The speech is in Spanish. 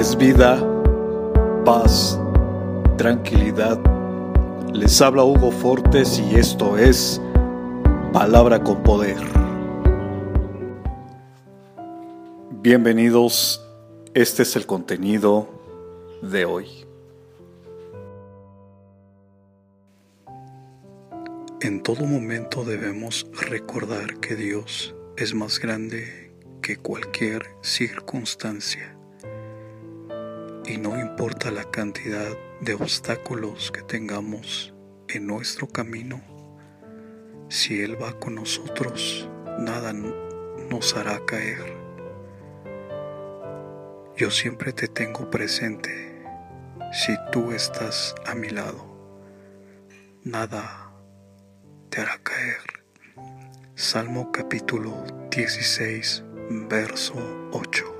es vida, paz, tranquilidad. Les habla Hugo Fortes y esto es Palabra con Poder. Bienvenidos, este es el contenido de hoy. En todo momento debemos recordar que Dios es más grande que cualquier circunstancia y no importa la cantidad de obstáculos que tengamos en nuestro camino, si Él va con nosotros, nada nos hará caer. Yo siempre te tengo presente si tú estás a mi lado. Nada te hará caer. Salmo capítulo 16, verso 8.